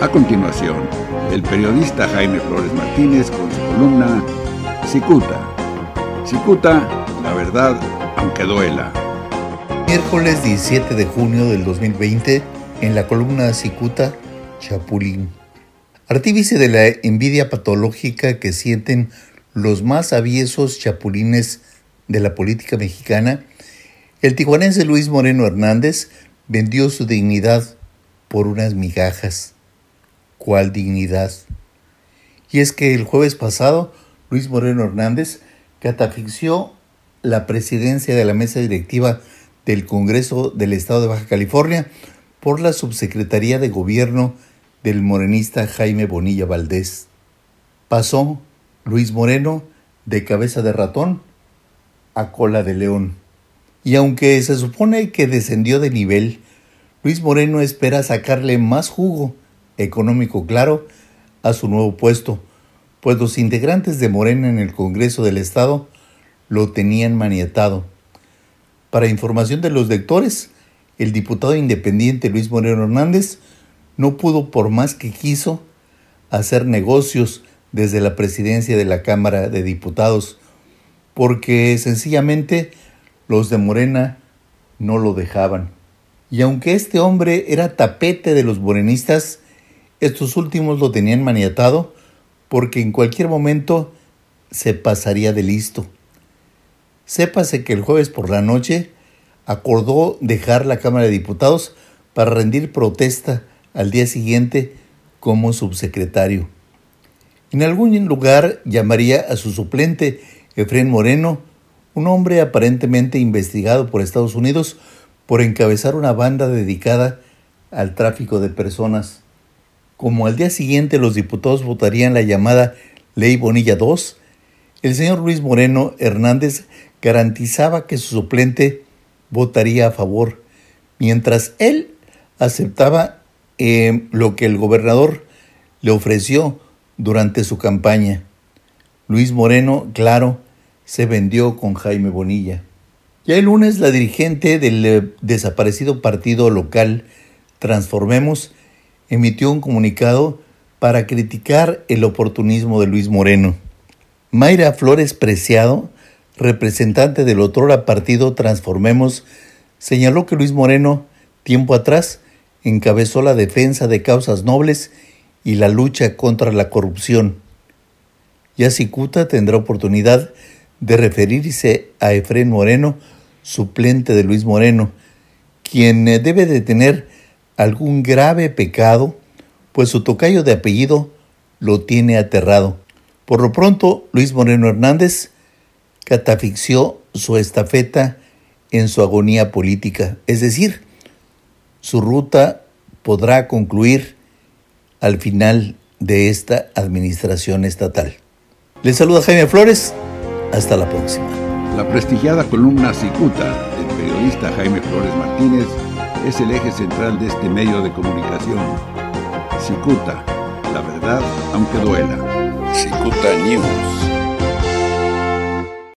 A continuación, el periodista Jaime Flores Martínez con su columna Cicuta. Cicuta, la verdad, aunque duela. Miércoles 17 de junio del 2020, en la columna Cicuta, Chapulín. Artífice de la envidia patológica que sienten los más aviesos chapulines de la política mexicana, el tijuanense Luis Moreno Hernández vendió su dignidad por unas migajas. ¿Cuál dignidad? Y es que el jueves pasado, Luis Moreno Hernández catafixió la presidencia de la mesa directiva del Congreso del Estado de Baja California por la subsecretaría de Gobierno del morenista Jaime Bonilla Valdés. Pasó Luis Moreno de cabeza de ratón a cola de león. Y aunque se supone que descendió de nivel, Luis Moreno espera sacarle más jugo económico claro a su nuevo puesto, pues los integrantes de Morena en el Congreso del Estado lo tenían maniatado. Para información de los lectores, el diputado independiente Luis Moreno Hernández no pudo por más que quiso hacer negocios desde la presidencia de la Cámara de Diputados, porque sencillamente los de Morena no lo dejaban. Y aunque este hombre era tapete de los morenistas, estos últimos lo tenían maniatado porque en cualquier momento se pasaría de listo. Sépase que el jueves por la noche acordó dejar la Cámara de Diputados para rendir protesta al día siguiente como subsecretario. En algún lugar llamaría a su suplente, Efrén Moreno, un hombre aparentemente investigado por Estados Unidos por encabezar una banda dedicada al tráfico de personas. Como al día siguiente los diputados votarían la llamada Ley Bonilla II, el señor Luis Moreno Hernández garantizaba que su suplente votaría a favor, mientras él aceptaba eh, lo que el gobernador le ofreció durante su campaña. Luis Moreno, claro, se vendió con Jaime Bonilla. Ya el lunes la dirigente del eh, desaparecido partido local Transformemos emitió un comunicado para criticar el oportunismo de Luis Moreno. Mayra Flores Preciado, representante del otrora partido Transformemos, señaló que Luis Moreno, tiempo atrás, encabezó la defensa de causas nobles y la lucha contra la corrupción. Yacicuta tendrá oportunidad de referirse a Efrén Moreno, suplente de Luis Moreno, quien debe de tener algún grave pecado, pues su tocayo de apellido lo tiene aterrado. Por lo pronto, Luis Moreno Hernández catafixió su estafeta en su agonía política, es decir, su ruta podrá concluir al final de esta administración estatal. Les saluda Jaime Flores. Hasta la próxima. La prestigiada columna Cicuta del periodista Jaime Flores Martínez es el eje central de este medio de comunicación. Cicuta, la verdad aunque duela. Cicuta News.